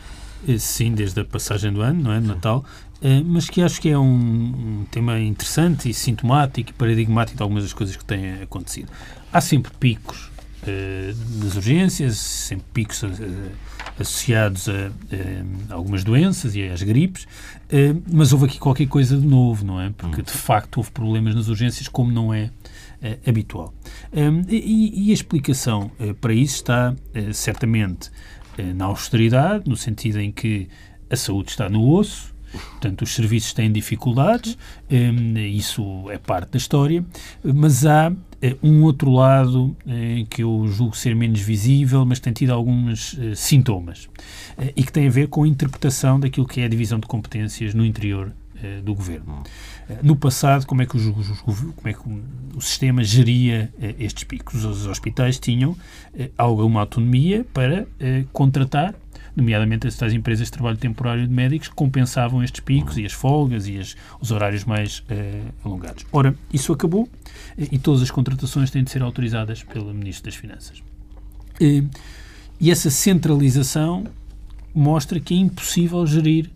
Eh, sim, desde a passagem do ano, não é? Natal. Eh, mas que acho que é um, um tema interessante e sintomático e paradigmático de algumas das coisas que têm acontecido. Há sempre picos nas urgências, sempre picos associados a, a, algumas doenças e às gripes, eh, mas houve aqui qualquer coisa de novo, não é? Porque de facto houve problemas nas urgências, como não é eh, habitual. E, e, a explicação eh, para isso está certamente na austeridade, no sentido em que a saúde está no osso, Portanto, os serviços têm dificuldades, isso é parte da história, mas há eh, um outro lado eh, que eu julgo ser menos visível, mas tem tido alguns eh, sintomas e que tem a ver com a interpretação daquilo que é a divisão de competências no interior do governo. No passado, como é que, os, como é que o sistema geria estes picos? Os hospitais tinham alguma autonomia para contratar nomeadamente as tais empresas de trabalho temporário de médicos, compensavam estes picos e as folgas e as, os horários mais eh, alongados. Ora, isso acabou eh, e todas as contratações têm de ser autorizadas pelo Ministro das Finanças. Eh, e essa centralização mostra que é impossível gerir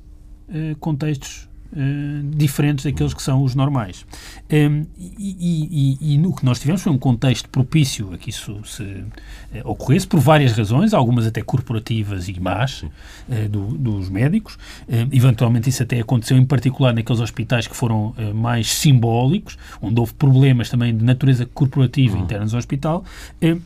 contextos uh, diferentes daqueles que são os normais. Um, e, e, e, no que nós tivemos foi um contexto propício a que isso se uh, ocorresse, por várias razões, algumas até corporativas e más uh, do, dos médicos. eventualmente isso até aconteceu em particular naqueles hospitais que foram mais simbólicos, onde houve problemas também de natureza corporativa uhum. internos ao hospital,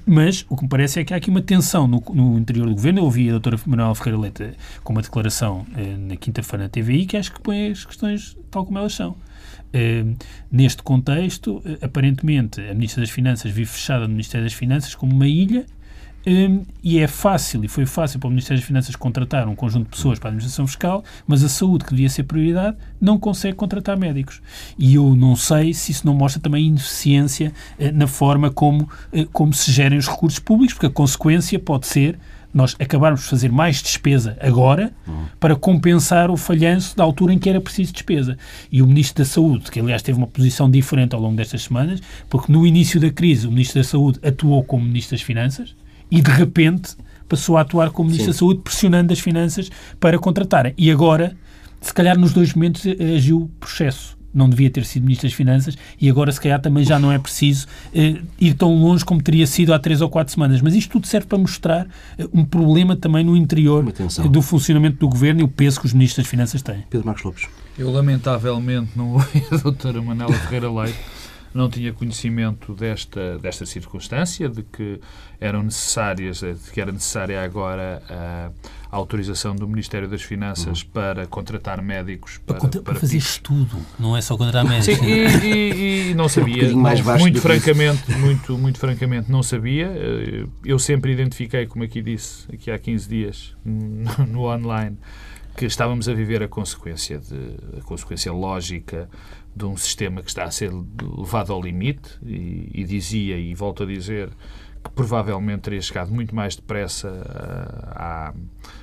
mas o que me parece é que há aqui uma tensão no, no interior do governo. Eu ouvi a doutora Manuela Ferreira Leite com uma declaração na quinta-feira na TVI que acho que põe questões tal como elas são. Uh, neste contexto, uh, aparentemente, a Ministra das Finanças vive fechada no Ministério das Finanças como uma ilha um, e é fácil, e foi fácil para o Ministério das Finanças contratar um conjunto de pessoas para a administração fiscal, mas a saúde, que devia ser prioridade, não consegue contratar médicos. E eu não sei se isso não mostra também ineficiência uh, na forma como, como se gerem os recursos públicos, porque a consequência pode ser nós acabarmos de fazer mais despesa agora uhum. para compensar o falhanço da altura em que era preciso despesa. E o Ministro da Saúde, que aliás teve uma posição diferente ao longo destas semanas, porque no início da crise o Ministro da Saúde atuou como Ministro das Finanças e de repente passou a atuar como Ministro Sim. da Saúde, pressionando as finanças para contratarem. E agora, se calhar nos dois momentos agiu processo não devia ter sido Ministro das Finanças e agora, se calhar, também já não é preciso eh, ir tão longe como teria sido há três ou quatro semanas. Mas isto tudo serve para mostrar eh, um problema também no interior eh, do funcionamento do Governo e o peso que os Ministros das Finanças têm. Pedro Marcos Lopes. Eu, lamentavelmente, não ouvi a doutora Manela Ferreira Leite não tinha conhecimento desta, desta circunstância, de que eram necessárias, de que era necessária agora a, a autorização do Ministério das Finanças uhum. para contratar médicos para, para, para fazer estudo, não é só contratar médicos. Sim, e, e, e, não sabia, um mais não, muito francamente, muito, muito francamente não sabia. Eu sempre identifiquei, como aqui disse, aqui há 15 dias, no, no online, que estávamos a viver a consequência de a consequência lógica de um sistema que está a ser levado ao limite e, e dizia, e volto a dizer, que provavelmente teria chegado muito mais depressa uh,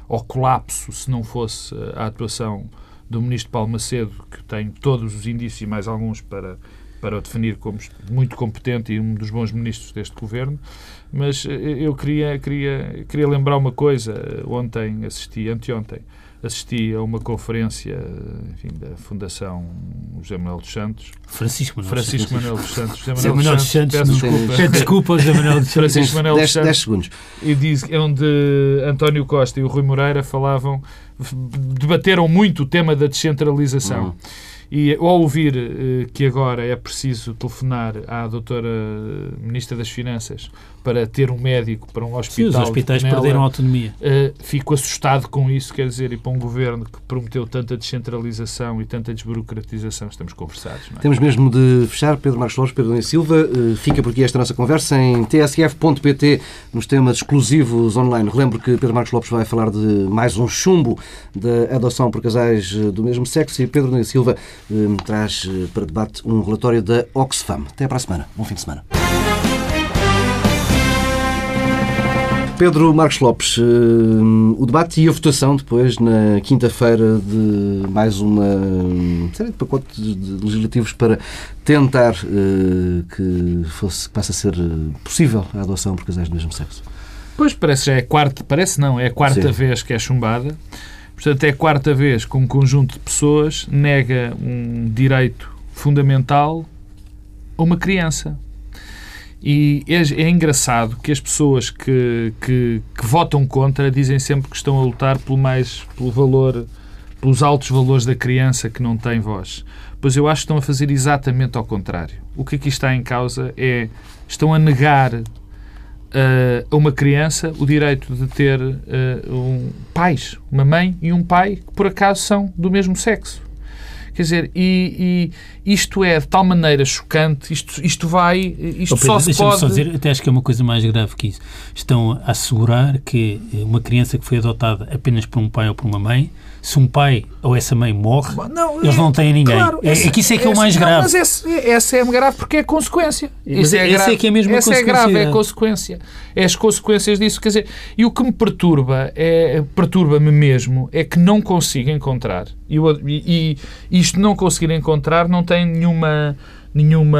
ao colapso se não fosse a atuação do ministro Paulo Macedo, que tem todos os indícios e mais alguns para, para o definir como muito competente e um dos bons ministros deste governo. Mas uh, eu queria, queria, queria lembrar uma coisa. Ontem assisti, anteontem, assisti a uma conferência enfim, da Fundação José Manuel dos Santos. Francisco Manuel, Francisco Manuel dos Santos. José Manuel dos Santos. Peço desculpa. Peço desculpa, José Manuel dos Santos. Francisco Manuel dos Santos. 10 segundos. E diz, é onde António Costa e o Rui Moreira falavam, debateram muito o tema da descentralização. Uhum. E ao ouvir uh, que agora é preciso telefonar à doutora Ministra das Finanças para ter um médico para um hospital... Sim, os hospitais Penela, perderam autonomia. Uh, fico assustado com isso, quer dizer, e para um governo que prometeu tanta descentralização e tanta desburocratização, estamos conversados. É? Temos mesmo de fechar. Pedro Marcos Lopes, Pedro Nunes Silva, uh, fica por aqui esta nossa conversa em tsf.pt nos temas exclusivos online. Relembro que Pedro Marcos Lopes vai falar de mais um chumbo da adoção por casais do mesmo sexo e Pedro Nunes Silva Hum, traz eh, para debate um relatório da Oxfam. Até para a semana. Bom fim de semana. Pedro Marcos Lopes, hum, o debate e a votação depois, na quinta-feira, de mais uma hum, série de pacotes legislativos para tentar eh, que fosse, passe a ser eh, possível a adoção por casais do mesmo sexo. Pois parece já é quarta, parece não, é a quarta Sim. vez que é chumbada. Portanto, é a quarta vez que um conjunto de pessoas nega um direito fundamental a uma criança. E é, é engraçado que as pessoas que, que, que, votam contra dizem sempre que estão a lutar pelo mais pelo valor, pelos altos valores da criança que não tem voz. Pois eu acho que estão a fazer exatamente ao contrário. O que aqui está em causa é estão a negar a uma criança o direito de ter uh, um, pais, uma mãe e um pai que por acaso são do mesmo sexo. Quer dizer, e, e isto é de tal maneira chocante, isto, isto vai, isto oh, Pedro, só se pode... Só dizer, até acho que é uma coisa mais grave que isso. Estão a assegurar que uma criança que foi adotada apenas por um pai ou por uma mãe se um pai ou essa mãe morre, não, eles não têm ninguém. Claro, é, é que isso é que é o mais grave. Não, mas esse, essa é grave porque é consequência. Mas é, grave. é que é mesmo essa é grave, é a consequência. É as consequências disso. Quer dizer, e o que me perturba, é, perturba-me mesmo, é que não consigo encontrar. E, e, e isto não conseguir encontrar não tem nenhuma nenhuma,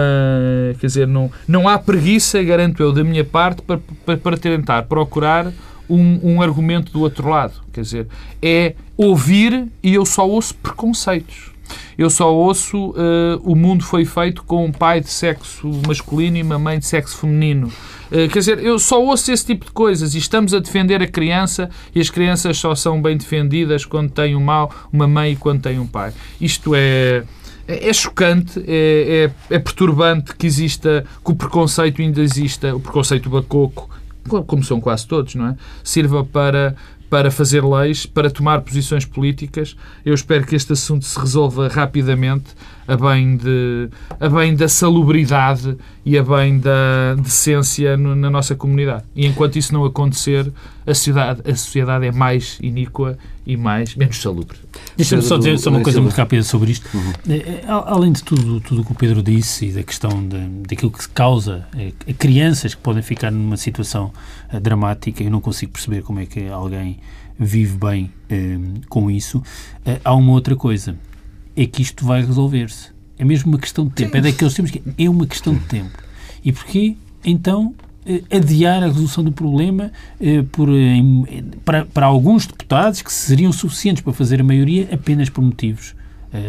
quer dizer, não, não há preguiça, garanto eu, da minha parte, para, para, para tentar procurar um, um argumento do outro lado. Quer dizer, é ouvir e eu só ouço preconceitos. eu só ouço uh, o mundo foi feito com um pai de sexo masculino e uma mãe de sexo feminino. Uh, quer dizer, eu só ouço esse tipo de coisas e estamos a defender a criança e as crianças só são bem defendidas quando têm um mal, uma mãe e quando têm um pai. Isto é é, é chocante, é, é, é, perturbante que exista, que o preconceito ainda exista, o preconceito bacoco, como são quase todos, não é? Sirva para para fazer leis, para tomar posições políticas. Eu espero que este assunto se resolva rapidamente, a bem, de, a bem da salubridade e a bem da decência no, na nossa comunidade. E enquanto isso não acontecer, a sociedade, a sociedade é mais iníqua e mais, menos salubre. Deixa-me só dizer só uma coisa muito rápida sobre isto. Uhum. É, é, além de tudo, tudo o que o Pedro disse e da questão de, daquilo que se causa a crianças que podem ficar numa situação eh, dramática, eu não consigo perceber como é que alguém vive bem eh, com isso. Eh, há uma outra coisa, é que isto vai resolver-se. É mesmo uma questão de tempo. É daqueles tempos que é uma questão de tempo. E porquê? Então, adiar a resolução do problema por, para, para alguns deputados que seriam suficientes para fazer a maioria apenas por motivos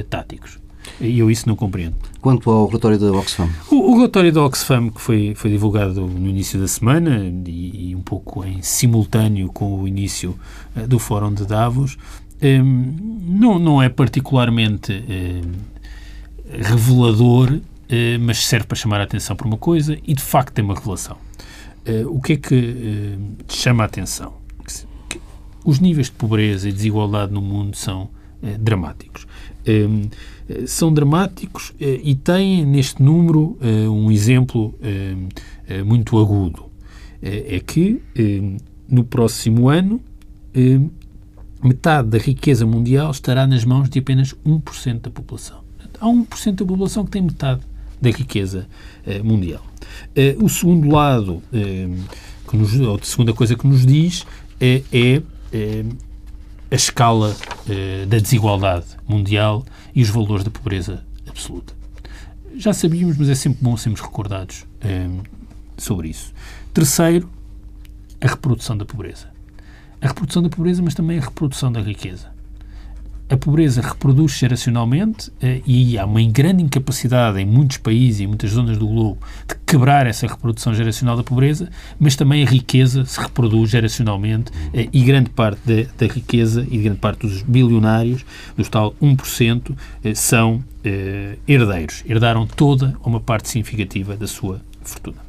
táticos. E eu isso não compreendo. Quanto ao relatório da Oxfam? O, o relatório da Oxfam, que foi, foi divulgado no início da semana e, e um pouco em simultâneo com o início do Fórum de Davos, um, ehm, não, não é particularmente um, revelador, uh, mas serve para chamar a atenção para uma coisa e, de facto, tem uma revelação. Uh, o que é que chama a atenção? Que, os níveis de pobreza e desigualdade no mundo são dramáticos. Um, ehm, são dramáticos eh, e têm neste número eh, um exemplo eh, muito agudo. É que no próximo ano metade da riqueza mundial estará nas mãos de apenas 1% da população. Há 1% da população que tem metade da riqueza mundial. O segundo lado, que nos, ou a segunda coisa que nos diz, é, é a escala eh, da desigualdade mundial e os valores da pobreza absoluta. Já sabíamos, mas é sempre bom sermos recordados eh, sobre isso. Terceiro, a reprodução da pobreza. A reprodução da pobreza, mas também a reprodução da riqueza a pobreza reproduz geracionalmente eh, e há uma grande incapacidade em muitos países e em muitas zonas do globo de quebrar essa reprodução geracional da pobreza, mas também a riqueza se reproduz geracionalmente eh, e grande parte da, da riqueza e grande parte dos bilionários, dos tal 1%, eh, são herdeiros. Herdaram toda uma parte significativa da sua fortuna.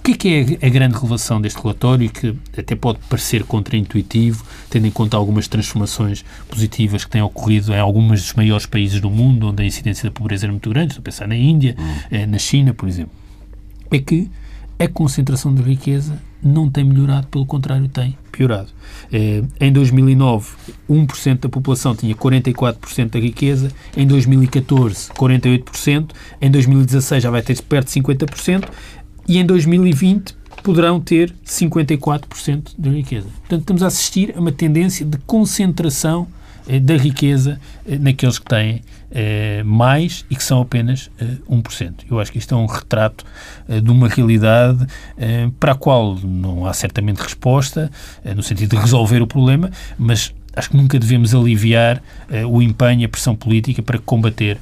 O que é, que é a grande revelação deste relatório que até pode parecer contraintuitivo, tendo em conta algumas transformações positivas que têm ocorrido em alguns dos maiores países do mundo, onde a incidência da pobreza era muito grande, estou a pensar na Índia, hum. na China, por exemplo, é que a concentração de riqueza não tem melhorado, pelo contrário, tem piorado. Eh, em 2009, 1% da população tinha 44% da riqueza, em 2014, 48%, em 2016 já vai ter perto de 50%, e em 2020 poderão ter 54% da riqueza. Portanto, estamos a assistir a uma tendência de concentração eh, da riqueza eh, naqueles que têm eh, mais e que são apenas 1%. Eu acho que isto é um retrato de uma realidade para a qual não há certamente resposta, no sentido de resolver o problema, mas acho que nunca devemos aliviar o empenho e a pressão política para combater eh,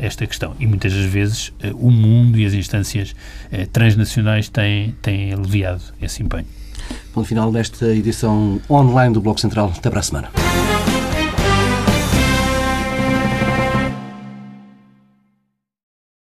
esta questão. E muitas das vezes eh, o mundo e as instâncias eh, transnacionais têm, têm aliviado esse empenho. Ponto final desta edição online do Bloco Central. Até para a semana.